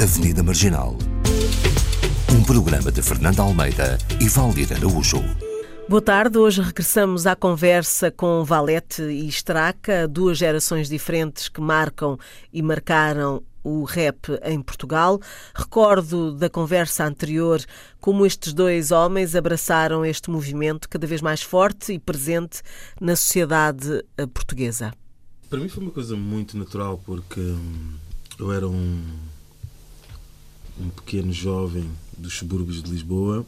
Avenida Marginal. Um programa de Fernando Almeida e Valdir Araújo. Boa tarde, hoje regressamos à conversa com Valete e Straca, duas gerações diferentes que marcam e marcaram o rap em Portugal. Recordo da conversa anterior como estes dois homens abraçaram este movimento cada vez mais forte e presente na sociedade eh, portuguesa. Para mim foi uma coisa muito natural porque hum, eu era um, um pequeno jovem dos subúrbios de Lisboa,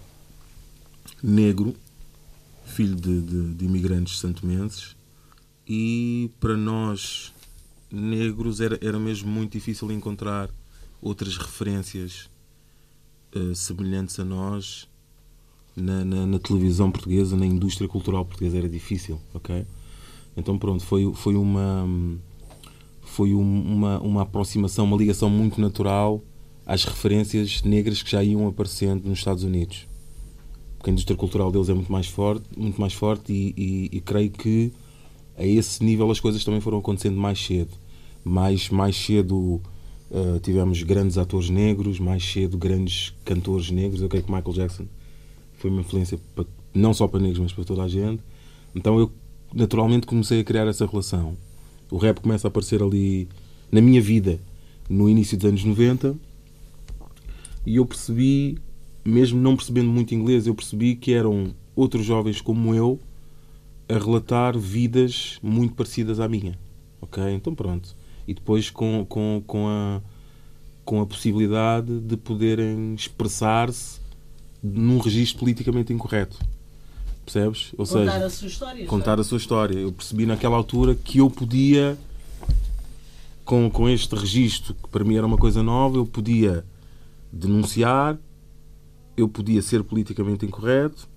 negro, filho de, de, de imigrantes santomenses, e para nós negros era, era mesmo muito difícil encontrar outras referências uh, semelhantes a nós na, na, na, televisão portuguesa, na indústria cultural portuguesa. Era difícil, ok? Então, pronto, foi, foi uma. Foi uma, uma aproximação, uma ligação muito natural às referências negras que já iam aparecendo nos Estados Unidos. Porque a indústria cultural deles é muito mais forte, muito mais forte e, e, e creio que a esse nível as coisas também foram acontecendo mais cedo. Mais, mais cedo uh, tivemos grandes atores negros, mais cedo grandes cantores negros. Eu creio que Michael Jackson foi uma influência para, não só para negros, mas para toda a gente. Então eu naturalmente comecei a criar essa relação. O rap começa a aparecer ali na minha vida no início dos anos 90 e eu percebi, mesmo não percebendo muito inglês, eu percebi que eram outros jovens como eu a relatar vidas muito parecidas à minha. Ok? Então pronto. E depois com, com, com, a, com a possibilidade de poderem expressar-se num registro politicamente incorreto. Percebes? Ou contar seja, a sua história. Contar a sua história. Eu percebi naquela altura que eu podia, com, com este registro, que para mim era uma coisa nova, eu podia denunciar, eu podia ser politicamente incorreto,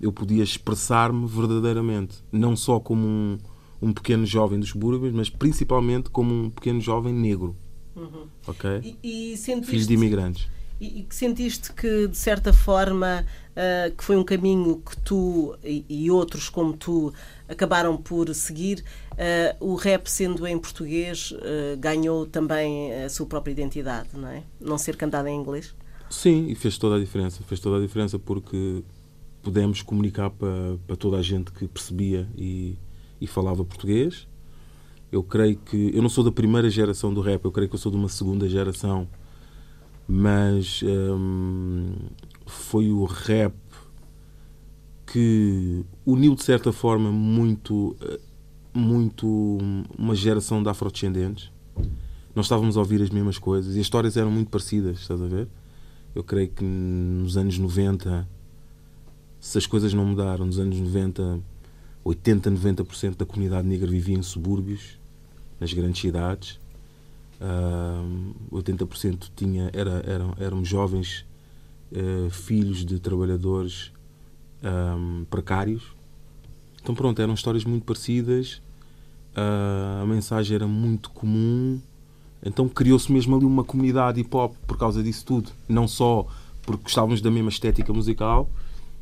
eu podia expressar-me verdadeiramente, não só como um, um pequeno jovem dos subúrbios, mas principalmente como um pequeno jovem negro. Uhum. Ok? E, e sentiste, Filho de imigrantes. E, que sentiste que, de certa forma, uh, que foi um caminho que tu e, e, outros como tu acabaram por seguir, uh, o rap, sendo em português, uh, ganhou também a sua própria identidade, não é? Não ser cantado em inglês? Sim, e fez toda a diferença. Fez toda a diferença porque pudemos comunicar para, para toda a gente que percebia e, e falava português. Eu creio que. Eu não sou da primeira geração do rap, eu creio que eu sou de uma segunda geração, mas hum, foi o rap que uniu de certa forma muito, muito uma geração de afrodescendentes. Nós estávamos a ouvir as mesmas coisas e as histórias eram muito parecidas, estás a ver? Eu creio que nos anos 90 se as coisas não mudaram nos anos 90, 80, 90% da comunidade negra vivia em subúrbios, nas grandes cidades. Uh, 80% tinha, era, eram, eram jovens uh, filhos de trabalhadores um, precários. Então, pronto, eram histórias muito parecidas, uh, a mensagem era muito comum. Então, criou-se mesmo ali uma comunidade hip hop por causa disso tudo. Não só porque gostávamos da mesma estética musical,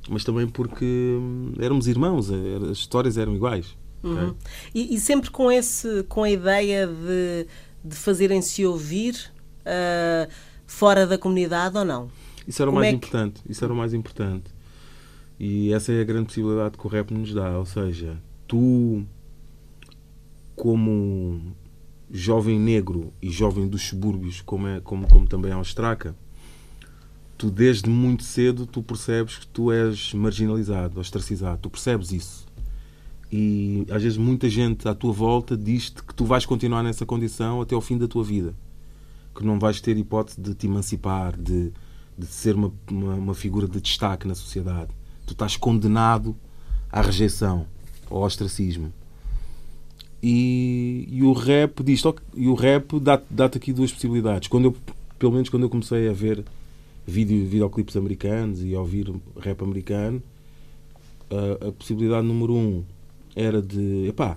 mas também porque hum, éramos irmãos, eh, as histórias eram iguais. Uhum. Okay? E, e, sempre com, esse, com a ideia de, de fazerem-se ouvir uh, fora da comunidade ou não? Isso era o mais é que... importante. Isso era o mais importante. E essa é a grande possibilidade que o rap nos dá. Ou seja, tu, como jovem negro e jovem dos subúrbios, como, é, como, como também é a Ostraca, tu desde muito cedo tu percebes que tu és marginalizado, ostracizado, tu percebes isso. E às vezes muita gente à tua volta diz-te que tu vais continuar nessa condição até ao fim da tua vida. Que não vais ter hipótese de te emancipar, de, de ser uma, uma, uma figura de destaque na sociedade. Tu estás condenado à rejeição, ao ostracismo. E, e o rap diz e o rap dá-te dá aqui duas possibilidades. Quando eu, pelo menos quando eu comecei a ver vídeo, videoclipes americanos e ouvir rap americano, a, a possibilidade número um era de, epá,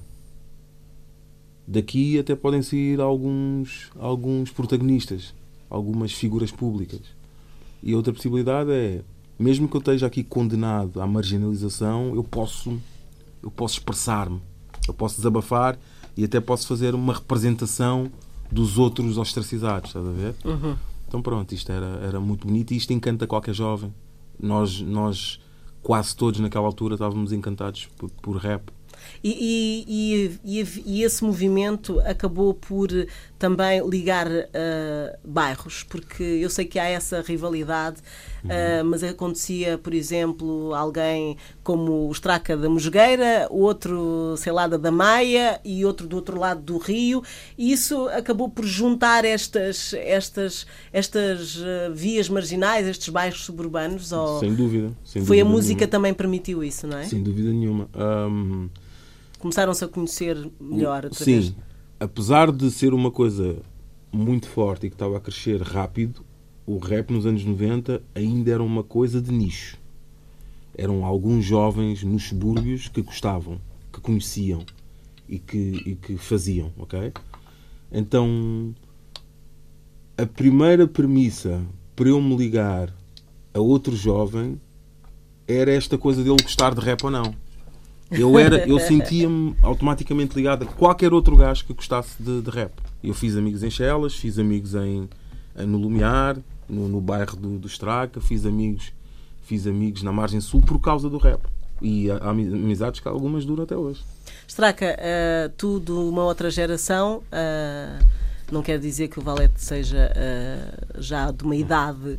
daqui até podem sair alguns, alguns protagonistas, algumas figuras públicas. E outra possibilidade é, mesmo que eu esteja aqui condenado à marginalização, eu posso, eu posso expressar-me, eu posso desabafar e até posso fazer uma representação dos outros ostracizados, estás a ver? Uhum. Então pronto, isto era, era muito bonito e isto encanta qualquer jovem. Nós, nós quase todos naquela altura estávamos encantados por, por rap. E, e, e, e, esse movimento acabou por também ligar uh, bairros, porque eu sei que há essa rivalidade, uh, mas acontecia, por exemplo, alguém como o Straca da Mosgueira, outro, sei lá, da Maia e outro do outro lado do Rio, e isso acabou por juntar estas, estas, estas uh, vias marginais, estes bairros suburbanos? Sem dúvida. Sem Foi dúvida a música nenhuma. também permitiu isso, não é? Sem dúvida nenhuma. Um começaram-se a conhecer melhor Sim, apesar de ser uma coisa muito forte e que estava a crescer rápido, o rap nos anos 90 ainda era uma coisa de nicho. Eram alguns jovens nos subúrbios que gostavam, que conheciam e que, e que faziam, ok? Então, a primeira premissa para eu me ligar a outro jovem era esta coisa dele gostar de rap ou não. Eu, era, eu sentia-me automaticamente ligado a qualquer outro gajo que gostasse de, de rap. Eu fiz amigos em Chelas, fiz amigos em, no Lumiar, no, no bairro do, do Estraca, fiz amigos, fiz amigos na margem sul por causa do rap. E há amizades que algumas duram até hoje. Straca, uh, tu de uma outra geração. Uh não quer dizer que o Valete seja uh, já de uma idade.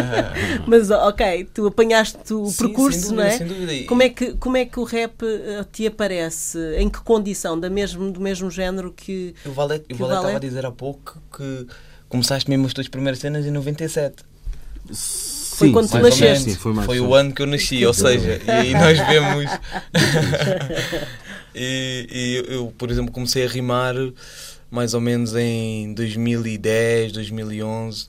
Mas, ok, tu apanhaste o Sim, percurso, dúvida, não é? Sem dúvida. Como é, que, como é que o rap uh, te aparece? Em que condição? Da mesmo, do mesmo género que. O Valete, que o Valete estava a dizer há pouco que começaste mesmo as tuas primeiras cenas em 97. Foi quando tu nasceste. Sim, foi, foi o ano que eu nasci, ou seja, e aí nós vemos. e, e eu, por exemplo, comecei a rimar mais ou menos em 2010, 2011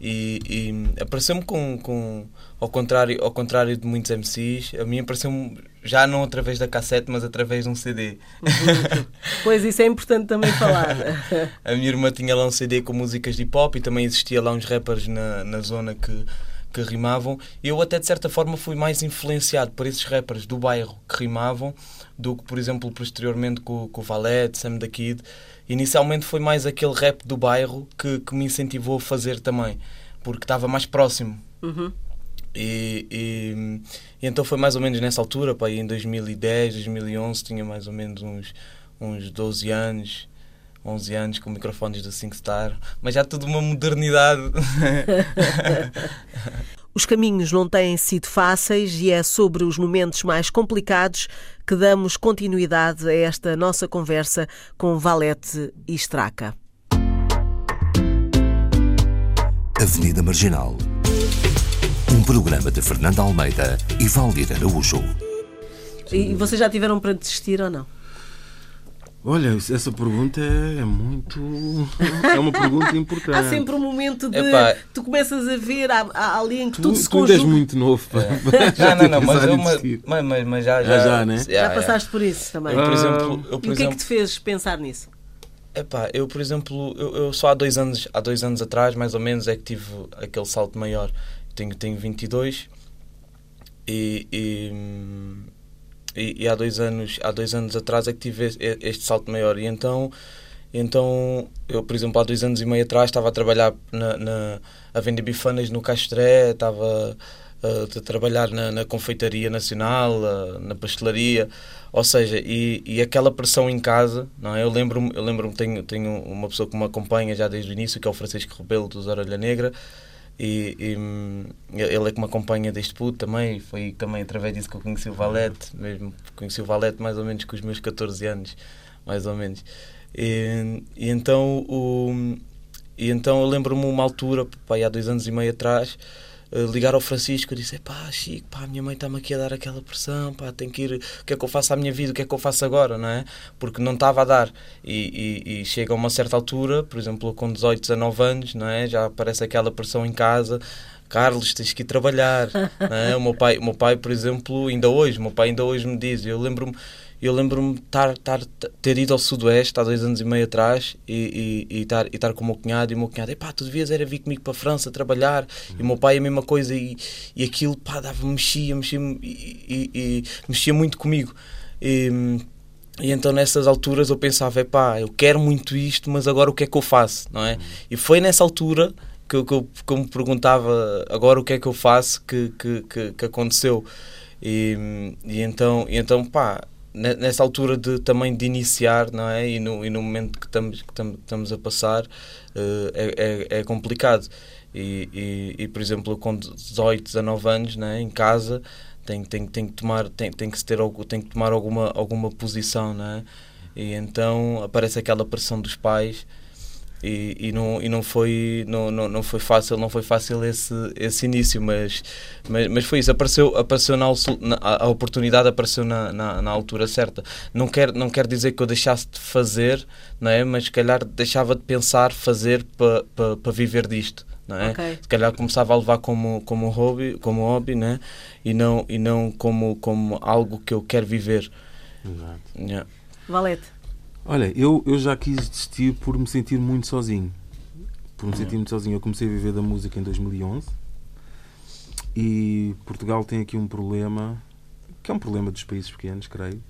e, e apareceu-me com, com ao contrário ao contrário de muitos MCs a mim apareceu-me já não através da cassete mas através de um CD pois isso é importante também falar. A minha irmã tinha lá um CD com músicas de hip hop e também existia lá uns rappers na, na zona que que rimavam. Eu até de certa forma fui mais influenciado por esses rappers do bairro que rimavam do que por exemplo posteriormente com, com o Valete, Sam da Kid inicialmente foi mais aquele rap do bairro que, que me incentivou a fazer também, porque estava mais próximo. Uhum. E, e, e, então foi mais ou menos nessa altura, pá, em 2010, 2011, tinha mais ou menos uns, uns 12 anos. 11 anos com microfones do SingStar, mas já tudo uma modernidade. Os caminhos não têm sido fáceis e é sobre os momentos mais complicados que damos continuidade a esta nossa conversa com Valete e Straca. Avenida Marginal. Um programa de Fernando Almeida e Valdir Araújo. E vocês já tiveram para desistir ou não? Olha, essa pergunta é muito. É uma pergunta importante. Há sempre um momento de. Epá, tu começas a ver há, há ali em que tu, tudo se tu conjuga. Tu és muito novo. É. já, não, não, mas, eu, mas, mas, mas, já, já, já, já, né? já, já passaste por isso também. Eu, por exemplo, eu, por e o que é que te fez pensar nisso? Epá, eu, por exemplo, eu, eu só há dois, anos, há dois anos atrás, mais ou menos, é que tive aquele salto maior. Tenho, tenho 22 e, e e, e, há dois anos há dois anos atrás é que tive este salto maior e então então eu por exemplo há dois anos e meio atrás estava a trabalhar na, na a vender bifanas no Castré estava a, a trabalhar na, na, confeitaria nacional a, na pastelaria ou seja e, e aquela pressão em casa não é? eu lembro eu lembro tenho tenho uma pessoa que me acompanha já desde o início que é o Francisco Rebelo dos Orelha Negra e, e, ele é que me acompanha desde puto também. Foi também através disso que eu conheci o Valete. Mesmo conheci o Valete mais ou menos com os meus 14 anos, mais ou menos. E, e então, o, e então eu lembro-me uma altura, pá, há dois anos e meio atrás, ligar ao Francisco e disse: pá, Chico, pá, a minha mãe está-me aqui a dar aquela pressão, pá, tenho que ir, o que é que eu faço à minha vida, o que é que eu faço agora, não é? Porque não estava a dar. E, e, e, chega a uma certa altura, por exemplo, com 18, 19 anos, não é? Já aparece aquela pressão em casa. Carlos, tens que ir trabalhar. não é? o, meu pai, o meu pai, por exemplo, ainda hoje, meu pai ainda hoje me diz, eu lembro-me eu lembro-me de ter ido ao Sudoeste há dois anos e meio atrás e, e, e, estar, e estar com o meu cunhado e o meu cunhado, pá, tu devias era vir comigo para a França trabalhar e o meu pai a mesma coisa e, e aquilo, pá, dava, mexia, mexia e, e, mexia muito comigo. E, e então nessas alturas eu pensava, pá, eu quero muito isto, mas agora o que é que eu faço, não é? E foi nessa altura que, eu, que, eu, que eu me perguntava agora o que é que eu faço que, que, que, que aconteceu. E, e, então, e então, pá, nessa altura de, também de iniciar, não é? E no, e no momento que estamos, que estamos a passar, uh, é, é, é, complicado. E, e, e, por exemplo, com 18, 19 anos, não é? em casa, tem, tem, tem, que tomar, tem, tem, que se ter, tem que tomar alguma, alguma posição, não é? E então aparece aquela pressão dos pais e, e, não, e não, foi, não, não, não foi fácil não foi fácil esse, esse início mas, mas, mas foi isso apareceu, apareceu na, a oportunidade apareceu na, na, na, altura certa não quer, não quer dizer que eu deixasse de fazer não é? mas se calhar deixava de pensar fazer para pa, pa viver disto não é? Okay. se calhar começava a levar como, como hobby, como hobby né? e não, e não como, como algo que eu quero viver Exato. Yeah. Valete Olha, eu, eu já quis desistir por me sentir muito sozinho. Por me sentir muito sozinho. Eu comecei a viver da música em 2011 e Portugal tem aqui um problema, que é um problema dos países pequenos, creio,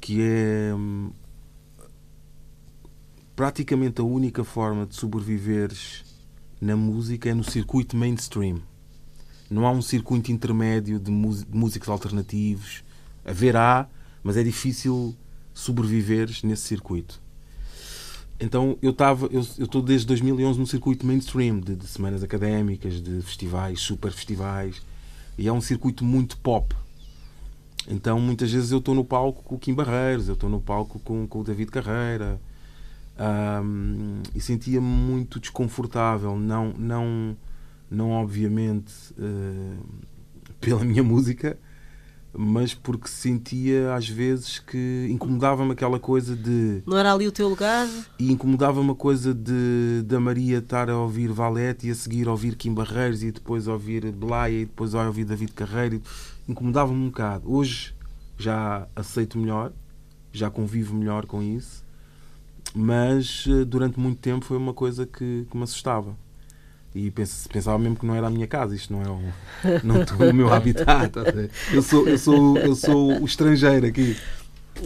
que é hum, praticamente a única forma de sobreviveres na música é no circuito mainstream. Não há um circuito intermédio de, músicos alternativos. Haverá, mas é difícil sobreviveres nesse circuito. Então eu estava, eu estou desde 2011 no circuito mainstream de, de, semanas académicas, de festivais, super festivais, e é um circuito muito pop. Então muitas vezes eu estou no palco com o Kim Barreiros, eu estou no palco com, com o David Carreira, um, e sentia-me muito desconfortável, não, não, não obviamente uh, pela minha música, mas porque sentia às vezes que incomodava-me aquela coisa de. Não era ali o teu lugar? E incomodava-me a coisa de da Maria estar a ouvir Valete e a seguir a ouvir Kim Barreiros e depois a ouvir Blaia e depois a ouvir David Carreiro. Incomodava-me um bocado. Hoje já aceito melhor, já convivo melhor com isso, mas eh, durante muito tempo foi uma coisa que, que me assustava e pensava mesmo que não era a minha casa, isto não é o, não o meu habitat. Eu sou, eu, sou, eu sou o estrangeiro aqui.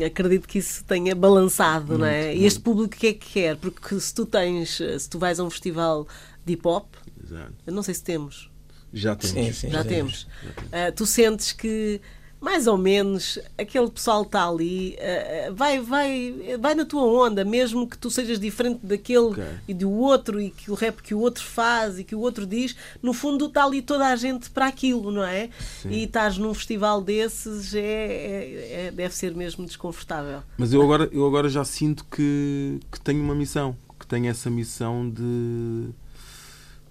Acredito que isso tenha balançado, muito, não é? Muito. E este público o que é que quer? Porque se tu tens, se tu vais a um festival de hip hop, Exato. eu não sei se temos. Já temos. Sim, sim, já, já, temos. temos. Já temos. Uh, tu sentes que mais ou menos aquele pessoal está ali uh, vai, vai, vai na tua onda, mesmo que tu sejas diferente daquele okay. e do outro, e que o rap que o outro faz e que o outro diz, no fundo está ali toda a gente para aquilo, não é? Sim. E estás num festival desses é, é, é, deve ser mesmo desconfortável. Mas eu agora, eu agora já sinto que, que tenho uma missão, que tenho essa missão de.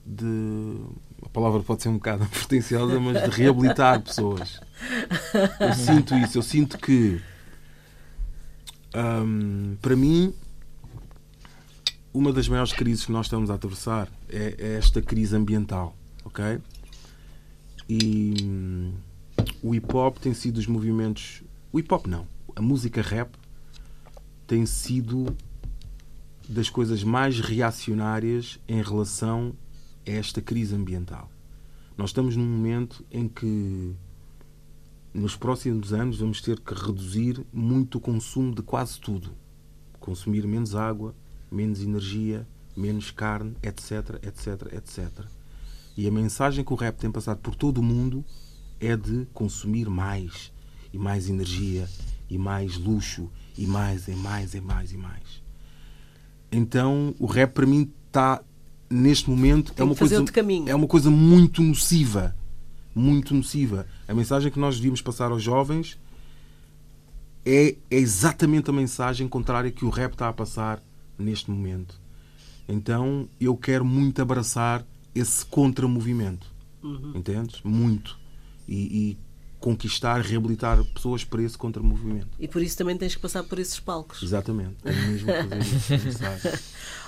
de a palavra pode ser um bocado pretenciosa, mas de reabilitar pessoas. Eu sinto isso, eu sinto que hum, para mim uma das maiores crises que nós estamos a atravessar é, é esta crise ambiental, ok? E hum, o hip hop tem sido os movimentos. O hip hop não, a música rap tem sido das coisas mais reacionárias em relação a esta crise ambiental. Nós estamos num momento em que nos próximos anos vamos ter que reduzir muito o consumo de quase tudo. Consumir menos água, menos energia, menos carne, etc, etc, etc. E a mensagem que o rap tem passado por todo o mundo é de consumir mais e mais energia e mais luxo e mais e mais e mais e mais. Então o rap para mim está neste momento é uma coisa é uma coisa muito nociva muito nociva. A mensagem que nós devíamos passar aos jovens é, é exatamente a mensagem contrária que o rap está a passar neste momento. Então eu quero muito abraçar esse contramovimento. Uhum. Entendes? Muito. E, e, conquistar, reabilitar pessoas para esse contramovimento. E por isso também tens que passar por esses palcos. Exatamente. Tenho mesmo que fazer isso.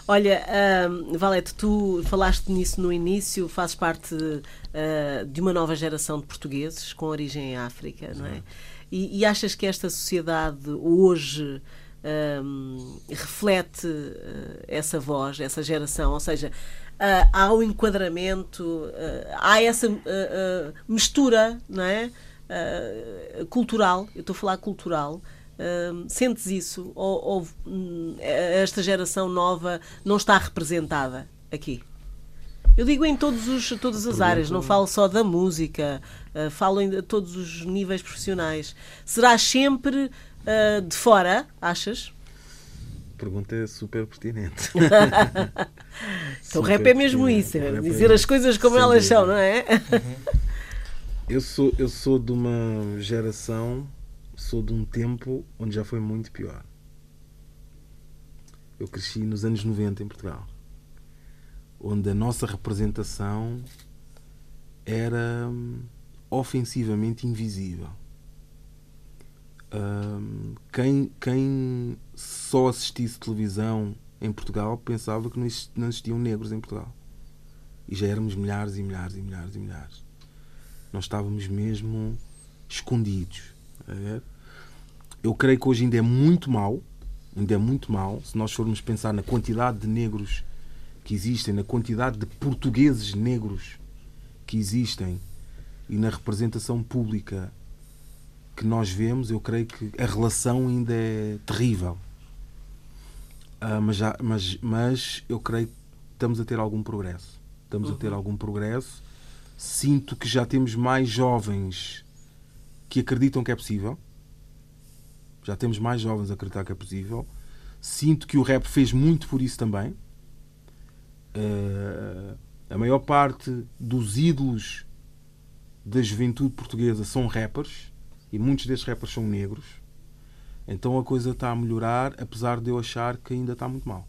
Olha, uh, Valete, tu falaste nisso no início, fazes parte uh, de uma nova geração de portugueses com origem em África, não é? E, e achas que esta sociedade hoje uh, reflete essa voz, essa geração? Ou seja, há o enquadramento, há essa mistura, não é? cultural, eu estou a falar cultural, sentes isso? Ou, ou hum, esta geração nova não está representada aqui? Eu digo em todos os, todas as áreas, não falo só da música, uh, falo em todos os níveis profissionais. Será sempre uh, de fora, achas? Pergunta é super pertinente. então o rap é mesmo isso, é dizer é as coisas como elas são, não é? eu, sou, eu sou de uma geração, sou de um tempo onde já foi muito pior. Eu cresci nos anos 90 em Portugal onde a nossa representação era hum, ofensivamente invisível. Um, quem, quem só assistisse televisão em Portugal pensava que não existiam negros em Portugal. E já éramos milhares e milhares e milhares e milhares. Nós estávamos mesmo escondidos. Eu creio que hoje ainda é muito mal, ainda é muito mal, se nós formos pensar na quantidade de negros que existem, na quantidade de portugueses negros que existem e na representação pública que nós vemos, eu creio que a relação ainda é terrível. Uh, mas, já, mas, mas eu creio que estamos a ter algum progresso. Estamos uhum. a ter uhum. algum progresso. Sinto que já temos mais jovens que acreditam que é possível. Já temos mais jovens a acreditar que é possível. Sinto que o rap fez muito por isso também. Uh, a maior parte dos ídolos da juventude portuguesa são rappers e muitos desses rappers são negros. Então a coisa está a melhorar, apesar de eu achar que ainda está muito mal.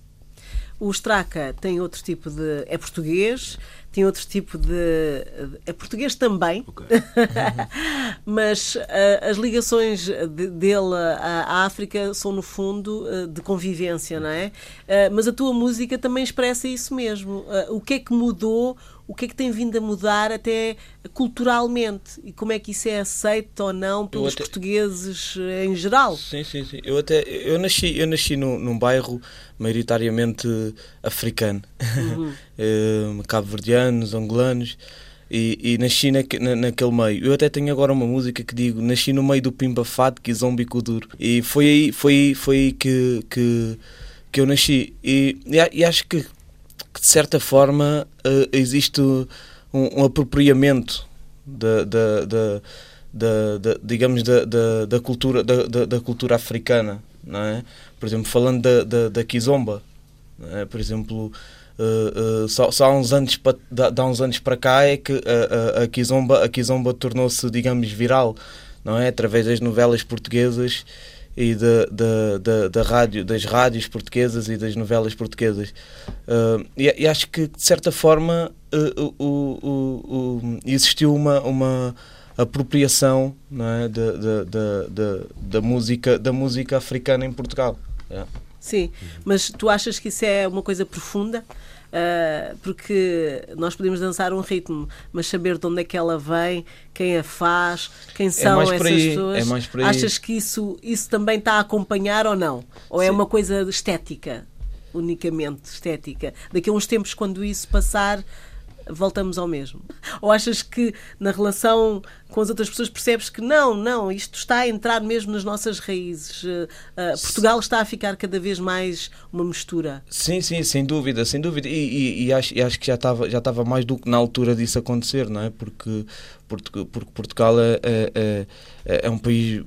O Straca tem outro tipo de. é português, tem outro tipo de. é português também, okay. mas uh, as ligações de, dele à África são, no fundo, uh, de convivência, não é? Uh, mas a tua música também expressa isso mesmo. o que é que mudou? O que é que tem vindo a mudar até culturalmente e como é que isso é aceito ou não pelos até... portugueses em geral? Sim, sim, sim. Eu até eu nasci, eu nasci num, num bairro maioritariamente africano, uhum. Eh, cabo-verdianos, angolanos. E, e nasci na, na, naquele meio. Eu até tenho agora uma música que digo: Nasci no meio do Pimba Fado, que zombi duro. E foi aí, foi, foi aí que, que, que eu nasci. E, e, e acho que que de certa forma uh, existe um, um apropriamento da, da, da, da digamos da, da, da cultura da, da, cultura africana não é por exemplo falando da, da, da kizomba é? por exemplo uh, uh, só, só há uns anos para há uns anos para cá é que a, a, a kizomba a kizomba tornou-se digamos viral não é através das novelas portuguesas e da, da, da, da, rádio, das rádios portuguesas e das novelas portuguesas. Uh, e, e, acho que, de certa forma, uh, o, existiu uma, uma apropriação é, da, da, da, da, música, da música africana em Portugal. É. Sim, mas tu achas que isso é uma coisa profunda? Uh, porque nós podemos dançar um ritmo, mas saber de onde é que ela vem, quem a faz, quem é são é essas pessoas. É Achas que isso, isso também está a acompanhar ou não? Ou é Sim. é uma coisa estética, unicamente estética? Daqui a uns tempos, quando isso passar, voltamos ao mesmo? Ou achas que na relação com as outras pessoas percebes que não, não, isto está a entrar mesmo nas nossas raízes? Uh, Portugal está a ficar cada vez mais uma mistura? Sim, sim, sem dúvida, sem dúvida. E, e, e, acho, e acho, que já estava, já estava mais do que na altura disso acontecer, não é? Porque, porque, porque Portugal é, é, é, é um país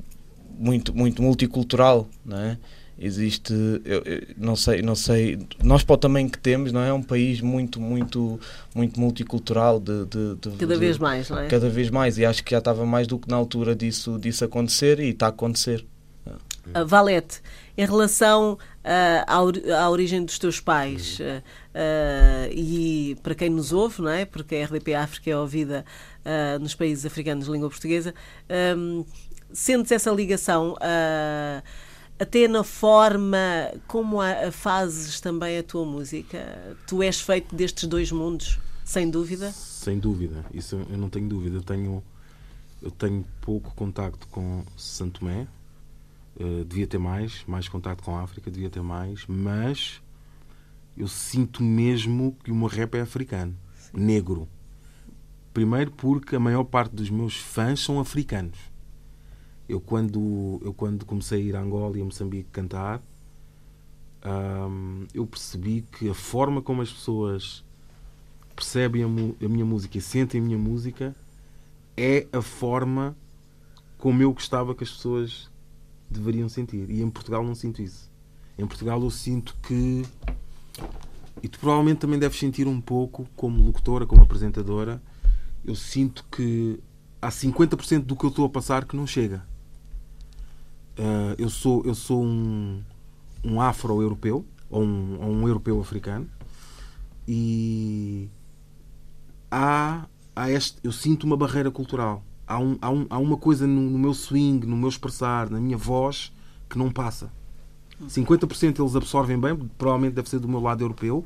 muito, muito multicultural, não é? Existe eu, eu, não sei não sei nós para o tamanho que temos não é, é um país muito muito muito multicultural de, de, de cada de, vez mais não é? cada vez mais e acho que já estava mais do que na altura disso disso acontecer e está a acontecer. Uh, Valete em relação uh, à, à origem dos teus pais uh, e para quem nos ouve não é? Porque a RDP África é ouvida nos países africanos de língua portuguesa um, sentes essa ligação uh, até na forma como a, a fazes também a tua música. Tu és feito destes dois mundos, sem dúvida? Sem dúvida, isso eu não tenho dúvida. Eu tenho, eu tenho pouco contacto com Santo Tomé, uh, devia ter mais, mais contacto com a África, devia ter mais, mas eu sinto mesmo que o meu rap é africano, Sim. negro. Primeiro porque a maior parte dos meus fãs são africanos eu quando, eu quando comecei a ir a Angola e a Moçambique cantar, eu percebi que a forma como as pessoas percebem a, a minha música e sentem a minha música é a forma como eu gostava que as pessoas deveriam sentir. E em Portugal não sinto isso. Em Portugal eu sinto que. E tu provavelmente também deves sentir um pouco, como locutora, como apresentadora, eu sinto que há 50% do que eu estou a passar que não chega. Uh, eu sou, eu sou um, um afro-europeu, ou um, ou um europeu africano, e há, há este, eu sinto uma barreira cultural. Há, um, há, um, há uma coisa no, no meu swing, no meu expressar, na minha voz, que não passa. 50% eles absorvem bem, provavelmente deve ser do meu lado europeu,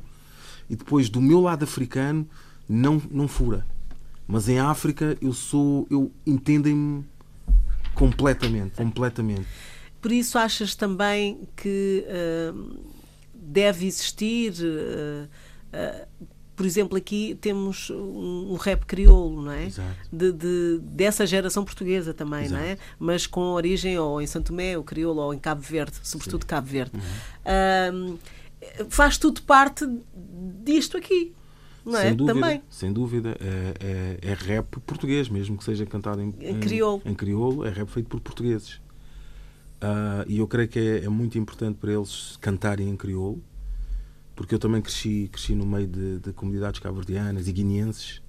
e depois do meu lado africano não, não fura. Mas em África eu sou. eu entendem-me completamente, completamente. Por isso achas também que uh, deve existir uh, uh, por exemplo, aqui temos um, um rap crioulo, não é? De, de, dessa geração portuguesa também, Exato. não é? Mas com origem ou em Santo Tomé, o crioulo, ou em Cabo Verde, sobretudo Sim. Cabo Verde. Uhum. faz tudo parte disto aqui. Não é? sem dúvida, também. Sem dúvida. É, é, é, rap português, mesmo que seja cantado em, em, crioulo. em crioulo, é rap feito por portugueses. Uh, e eu creio que é, é, muito importante para eles cantarem em crioulo porque eu também cresci, cresci no meio de, de comunidades cabo-verdianas e guineenses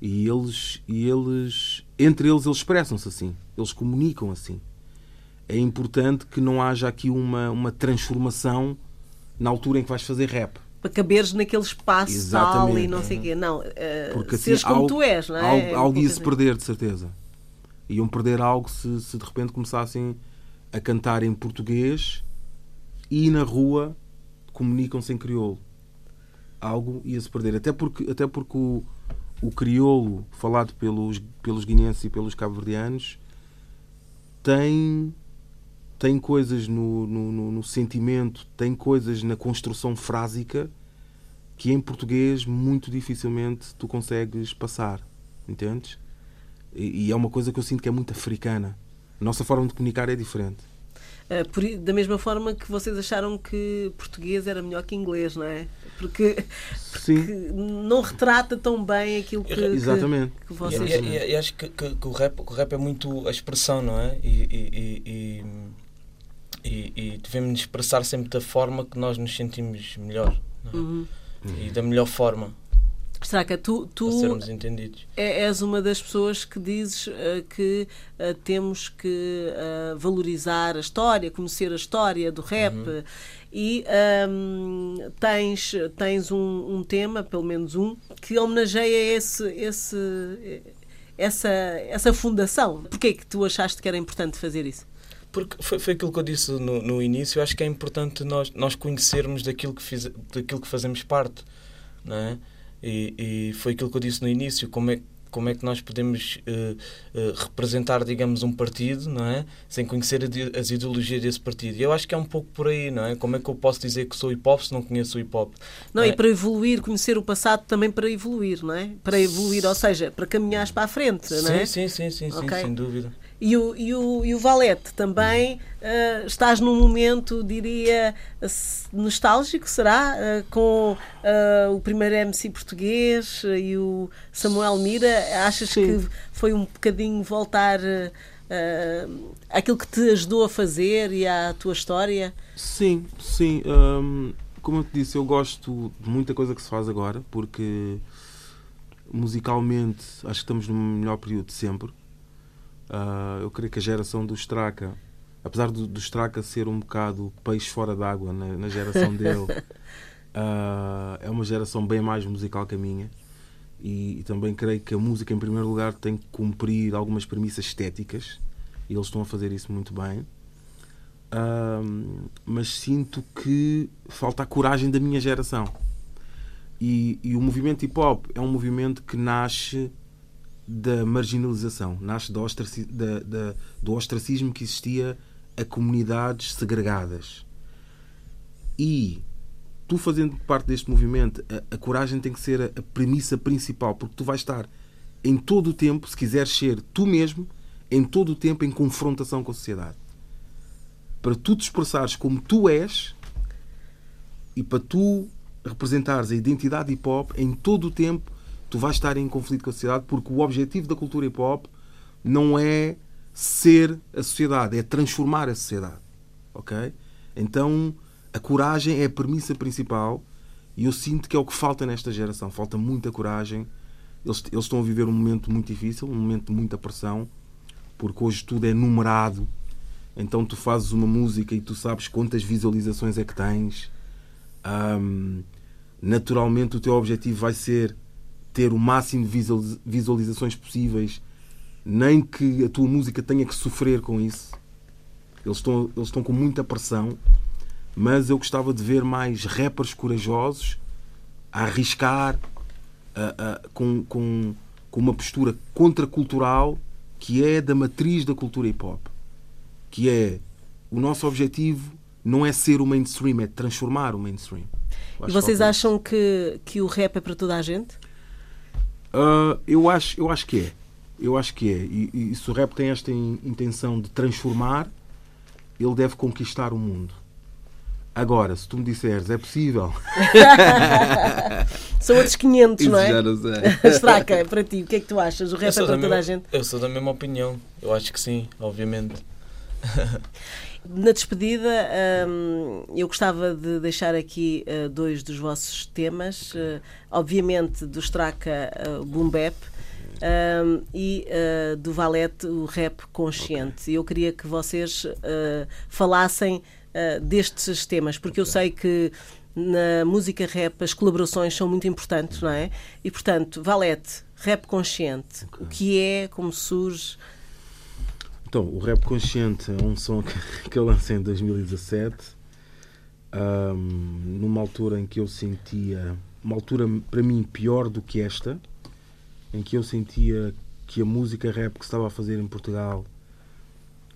e eles, e eles entre eles eles expressam-se assim, eles comunicam assim. É importante que não haja aqui uma, uma transformação na altura em que vais fazer rap. Para caberes naquele espaço Exatamente. e não sei o quê. Não, uh, Porque, assim, seres como algo, tu és, não é? Algo, é algo ia se perder, de certeza. Iam perder algo se, se de repente começassem a cantar em português e na rua comunicam-se em crioulo. Algo ia-se perder. Até porque, até porque o, o crioulo falado pelos, pelos guineenses e pelos cabo-verdianos tem, tem coisas no, no, no, sentimento, tem coisas na construção frásica que em português muito dificilmente tu consegues passar. Entendes? E, e é uma coisa que eu sinto que é muito africana. A nossa forma de comunicar é diferente. Uh, por, da mesma forma que vocês acharam que português era melhor que inglês, não é? Porque, porque não retrata tão bem aquilo que, Exatamente. que, que vocês... E, e, e acho que, que, que, o rap, o rap é muito a expressão, não é? E, e, e devemos expressar sempre da forma que nós nos sentimos melhor. É? Uhum. E da melhor forma. Straca, tu, tu sermos entendidos. É, és uma das pessoas que dizes uh, que uh, temos que uh, valorizar a história, conhecer a história do rap uhum. e um, ehm, tens, tens um, um, tema, pelo menos um, que homenageia esse, esse, essa, essa fundação. Porquê que tu achaste que era importante fazer isso? Porque foi, foi aquilo que eu disse no, no início, eu acho que é importante nós, nós conhecermos daquilo que, fiz, daquilo que fazemos parte, não é? E, e foi aquilo que eu disse no início, como é, como é que nós podemos uh, uh, representar, digamos, um partido, não é? Sem conhecer as ideologias desse partido. E eu acho que é um pouco por aí, não é? Como é que eu posso dizer que sou hip hop se não conheço o hip hop? Não, não é? e para evoluir, conhecer o passado também para evoluir, não é? Para evoluir, ou seja, para caminhares para a frente, não é? Sim, sim, sim, sim, okay. sim sem dúvida. E o, e o, e o Valete também uh, estás num momento, diria, nostálgico, será? Uh, com uh, o primeiro MC português e o Samuel Mira. Achas Sim. que foi um bocadinho voltar uh, àquilo que te ajudou a fazer e à tua história? Sim, sim. Um, como eu te disse, eu gosto de muita coisa que se faz agora, porque musicalmente acho que estamos no melhor período de sempre Uh, eu creio que a geração do Straka, apesar do, do Straka ser um bocado peixe fora d'água na, na, geração dele, uh, é uma geração bem mais musical que a minha. E, e, também creio que a música, em primeiro lugar, tem que cumprir algumas premissas estéticas e eles estão a fazer isso muito bem. Uh, mas sinto que falta a coragem da minha geração. E, e o movimento hip hop é um movimento que nasce da marginalização, nasce do, ostraci da, da, do ostracismo que existia a comunidades segregadas. E tu fazendo parte deste movimento, a, a coragem tem que ser a, a, premissa principal, porque tu vais estar em todo o tempo, se quiseres ser tu mesmo, em todo o tempo em confrontação com a sociedade. Para tu te expressares como tu és e para tu representares a identidade hip hop, em todo o tempo tu vais estar em conflito com a sociedade, porque o objetivo da cultura hip hop não é ser a sociedade, é transformar a sociedade. Ok? Então a coragem é a premissa principal e eu sinto que é o que falta nesta geração. Falta muita coragem. Eles, eles estão a viver um momento muito difícil, um momento de muita pressão, porque hoje tudo é numerado. Então tu fazes uma música e tu sabes quantas visualizações é que tens. Um, naturalmente o teu objetivo vai ser ter o máximo de visualizações possíveis, nem que a tua música tenha que sofrer com isso. Eles estão, eles estão com muita pressão, mas eu gostava de ver mais rappers corajosos a arriscar com, com, com uma postura contracultural que é da matriz da cultura hip hop. Que é o nosso objetivo não é ser o mainstream, é transformar o mainstream. E vocês acham que, que o rap é para toda a gente? Uh, eu, acho, eu acho que é. Eu acho que é. E, e se o rap tem esta intenção de transformar, ele deve conquistar o mundo. Agora, se tu me disseres, é possível. São outros 500, Isso não é? Já não sei. Estraca, para ti, o que é que tu achas? O rap é para toda mesma, a gente? Eu sou da mesma opinião. Eu acho que sim, obviamente. Na despedida, hum, eu gostava de deixar aqui uh, dois dos vossos temas. Uh, obviamente, do Straka, uh, Boom Bap. Um, e do Valete, o rap consciente. Okay. Eu queria que vocês falassem destes temas, porque okay. eu sei que na música rap as colaborações são muito importantes, não é? E portanto, Valete, rap consciente, okay. o que é, como surge? Então, o Rap Consciente é um som que, eu lancei em 2017, um, numa altura em que eu sentia, uma altura para mim pior do que esta, em que eu sentia que a música rap que estava a fazer em Portugal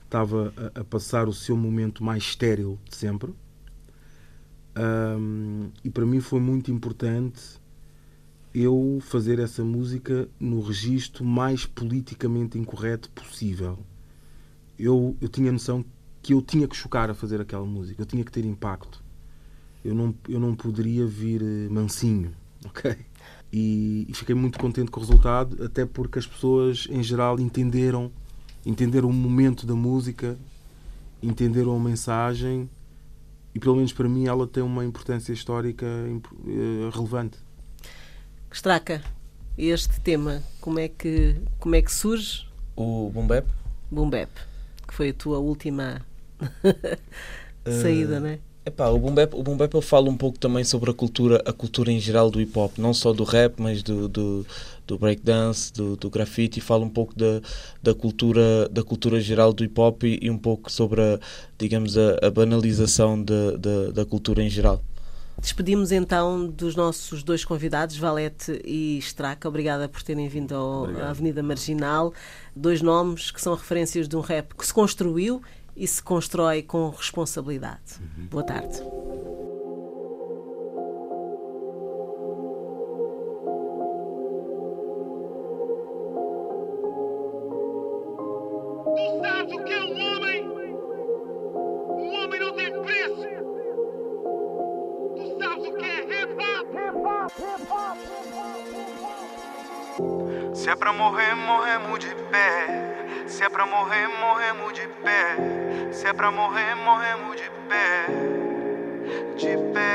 estava a, a passar o seu momento mais estéril de sempre. Um, e para mim foi muito importante eu fazer essa música no registro mais politicamente incorreto possível eu, eu tinha noção que eu tinha que chocar a fazer aquela música, eu tinha que ter impacto. Eu não, eu não poderia vir eh, mansinho, ok? E, e, fiquei muito contente com o resultado, até porque as pessoas em geral entenderam, entenderam o momento da música, entenderam a mensagem e pelo menos para mim ela tem uma importância histórica eh, relevante. Straca, este tema, como é que, como é que surge? O Boom Bap? Boom Bap que foi a tua última saída, uh, não é? Epá, o boom bap, o boom bap eu falo um pouco também sobre a cultura, a cultura em geral do hip hop, não só do rap, mas do, do, do breakdance, do, do grafite, falo um pouco da, da cultura da cultura geral do hip hop e, e um pouco sobre a, digamos a, a banalização de, de, da cultura em geral. Despedimos então dos nossos dois convidados, Valete e Straca. Obrigada por terem vindo ao, à Avenida Marginal. Dois nomes que são referências de um rap que se construiu e se constrói com responsabilidade. Uhum. Boa tarde. Se é pra morrer, morremos de pé. Se é pra morrer, morremos de pé. Se é pra morrer, morremos de pé. De pé.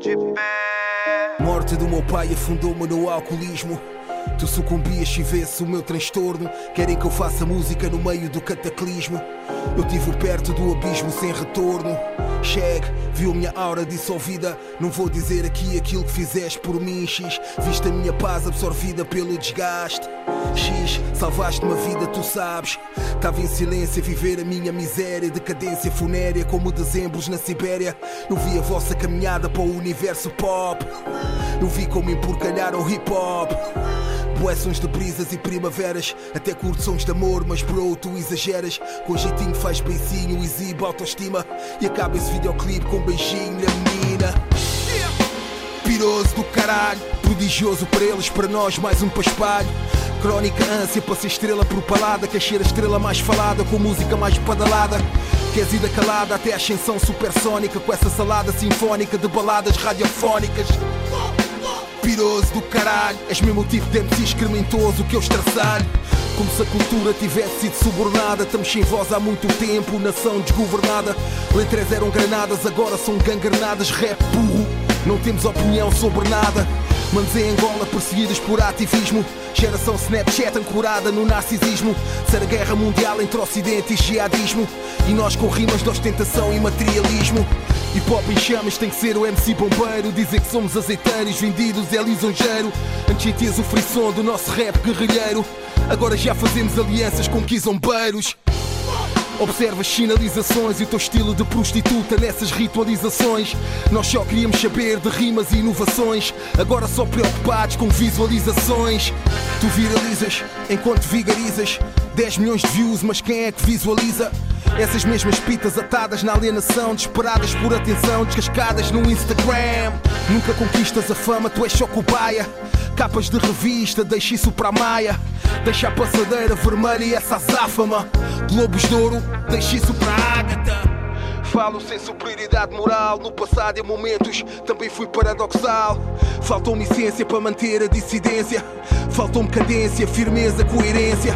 De pé. Morte do meu pai afundou-me no alcoolismo. Tu sucumbias se vesse o meu transtorno. Querem que eu faça música no meio do cataclismo. Eu tive perto do abismo sem retorno. Chegue, viu minha aura dissolvida. Não vou dizer aqui aquilo que fizeste por mim, X. Viste a minha paz absorvida pelo desgaste. X, salvaste uma vida, tu sabes. Estava em silêncio a viver a minha miséria, decadência funérea como dezembros na Sibéria. Eu vi a vossa caminhada para o universo pop. Eu vi como emporcalharam o hip hop. Bué sons de brisas e primaveras Até curto sons de amor, mas bro, tu exageras Com jeitinho faz beicinho, exibe autoestima E acaba esse videoclipe com um beijinho na menina Piroso do caralho Prodigioso para eles, para nós mais um paspalho crónica, ânsia para ser estrela propalada. Quer ser a estrela mais falada, com música mais pedalada. Queres da calada até a ascensão supersónica, com essa salada sinfónica de baladas radiofónicas. Piroso do caralho, és mesmo o tipo de MC excrementoso que eu estraçalho. Como se a cultura tivesse sido subornada. Estamos sem voz há muito tempo, nação desgovernada. Letras eram granadas, agora são gangranadas. Rap burro, não temos opinião sobre nada. Manos em Angola perseguidos por ativismo. Geração Snapchat ancorada no narcisismo. Ser a guerra mundial entre Ocidente e jihadismo. E nós com rimas de ostentação e materialismo. Hip hop em chamas tem que ser o MC bombeiro. Dizer que somos azeiteiros, vendidos é lisonjeiro. Antes sentias o frisson do nosso rap guerrilheiro. Agora já fazemos alianças com quizombeiros. Observa as sinalizações e o teu estilo de prostituta nessas ritualizações. Nós só queríamos saber de rimas e inovações. Agora só preocupados com visualizações. Tu viralizas enquanto vigarizas. 10 milhões de views, mas quem é que visualiza? Essas mesmas pitas atadas na alienação, desesperadas por atenção, descascadas no Instagram. Nunca conquistas a fama, tu és só cobaia. Capas de revista, deixa isso para a maia. Deixa a passadeira vermelha e essa azáfama. Globos de ouro, deixa isso para a ágata. Falo sem superioridade moral. No passado, em momentos, também fui paradoxal. Faltou-me essência para manter a dissidência. Faltou-me cadência, firmeza, coerência.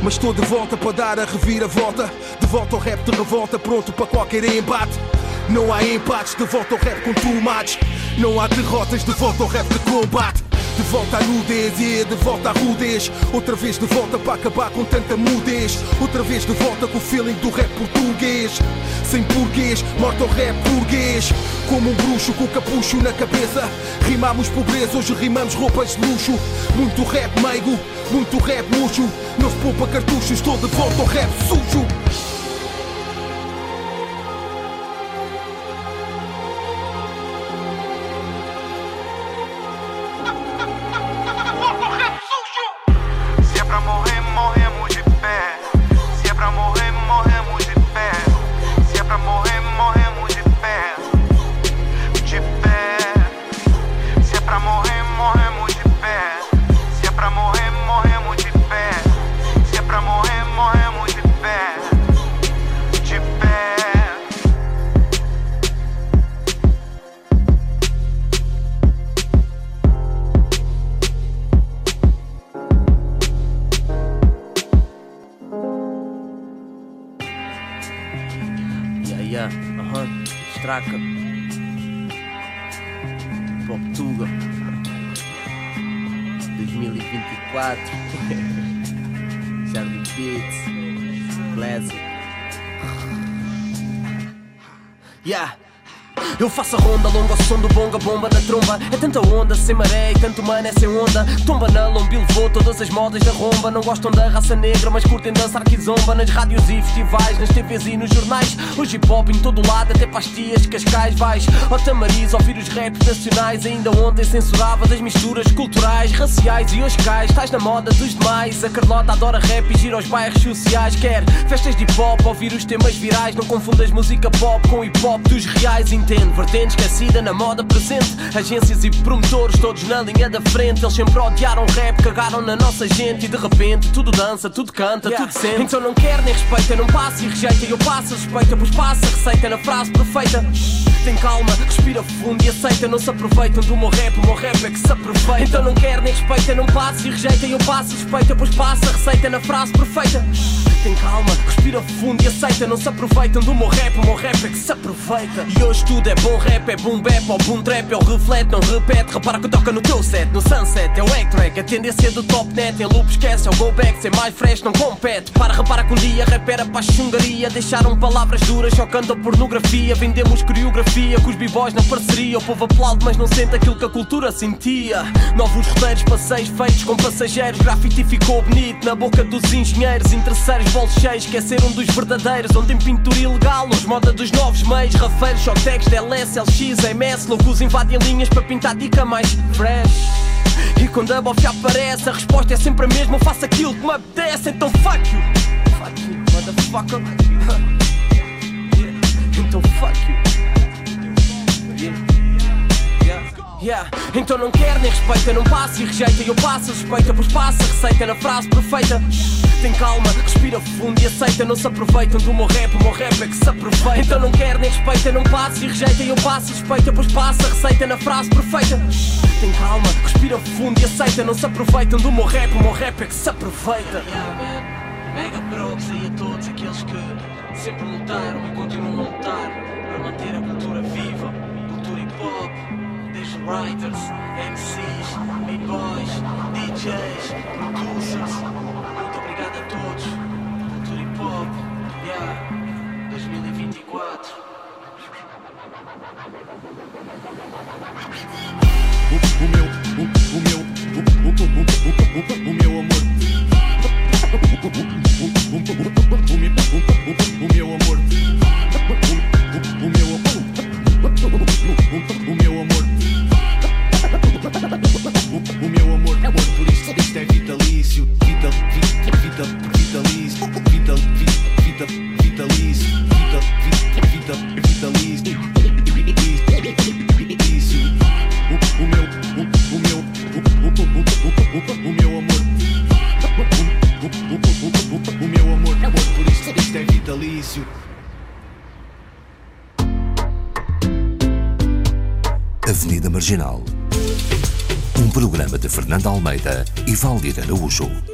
Mas estou de volta para dar a reviravolta. De volta ao rap de revolta, pronto para qualquer embate. Não há empates, de volta ao rap com tomates. Não há derrotas, de volta ao rap de combate. De volta à nudez e de volta à rudez. Outra vez de volta para acabar com tanta mudez. Outra vez de volta com o feeling do rap português. Sem porquês, morto ao rap burguês. Como um bruxo com capucho na cabeça. Rimamos pobreza, hoje rimamos roupas de luxo. Muito rap meigo, muito rap murcho. Não se poupa cartuchos, estou de volta ao rap sujo. Faço a ronda longa ao som do bonga bomba na tromba. É tanta onda sem maré e tanto mano é sem onda. Tomba na lomba e levou todas as modas da romba. Não gostam da raça negra, mas curtem dançar que zomba. Nas rádios e festivais, nas TVs e nos jornais. Hoje hip hop em todo lado, até pastilhas, cascais. Vais ao tamariz ouvir os raps nacionais. Ainda ontem censurava das misturas culturais, raciais e hoje cais. Estás na moda dos demais. A Carlota adora rap e gira aos bairros sociais. Quer festas de hip hop, ouvir os temas virais. Não confundas música pop com hip hop dos reais, entende? vertente esquecida na moda presente. Agências e promotores, todos na linha da frente. Eles sempre odiaram rap, cagaram na nossa gente. E de repente tudo dança, tudo canta, yeah. tudo sente. Então não quer nem respeita, não passa e rejeita. E eu passo a suspeita, pois passa receita na frase perfeita. Tem calma, respira fundo e aceita. Não se aproveitam do meu rap, o meu rap é que se aproveita. Então não quer nem respeita, não passa e rejeita. E eu passo a suspeita, pois passa receita na frase perfeita. Tem calma, respira fundo e aceita. Não se aproveitam do meu rap, o meu rap é que se aproveita. E hoje tudo é bom rap, é boom bap ou boom trap, é o reflete, não repete. Repara que toca no teu set, no sunset, é o egg track. A tendência do top net, é loop, esquece, é o go back. Ser mais fresh, não compete. Para, repara que um dia rap era para a chungaria. Deixaram palavras duras, só cantam pornografia. Vendemos coreografia com os b-boys na parceria. O povo aplaude, mas não sente aquilo que a cultura sentia. Novos roteiros, passeios feitos com passageiros. Grafite ficou bonito na boca dos engenheiros. Interesseiros, bolsos cheios, esqueceram dos verdadeiros. Onde tem pintura ilegal, os moda dos novos meios. Rafeiros, showtex, DLS, LX, MS. Loucos invadem linhas para pintar dica mais fresh. E quando a bofia aparece, a resposta é sempre a mesma. Faço aquilo que me apetece, então fuck you. Fuck you, motherfucker. então fuck you. Yeah. Yeah. Então não quer nem respeita, não passa e rejeita. Eu passo, respeita, pois passa receita na frase perfeita. Tem calma, respira fundo e aceita. Não se aproveitam do meu rap, o meu rap é que se aproveita. Então não quer nem respeita, não passa e rejeita. Eu passo, respeita, pois passa a receita na frase perfeita. Tem calma, respira fundo e aceita. Não se aproveitam do meu rap, o meu rap é que se aproveita. Mega props aí a todos aqueles que sempre lutaram e continuam a lutar para manter a cultura viva, cultura hip hop, desde writers, MCs, B-boys, DJs, producers. A todos. Cultura hip hop, yeah, 2024. O, o meu, o, o meu, o, o, o, o, o meu amor. O, Avenida Marginal. Um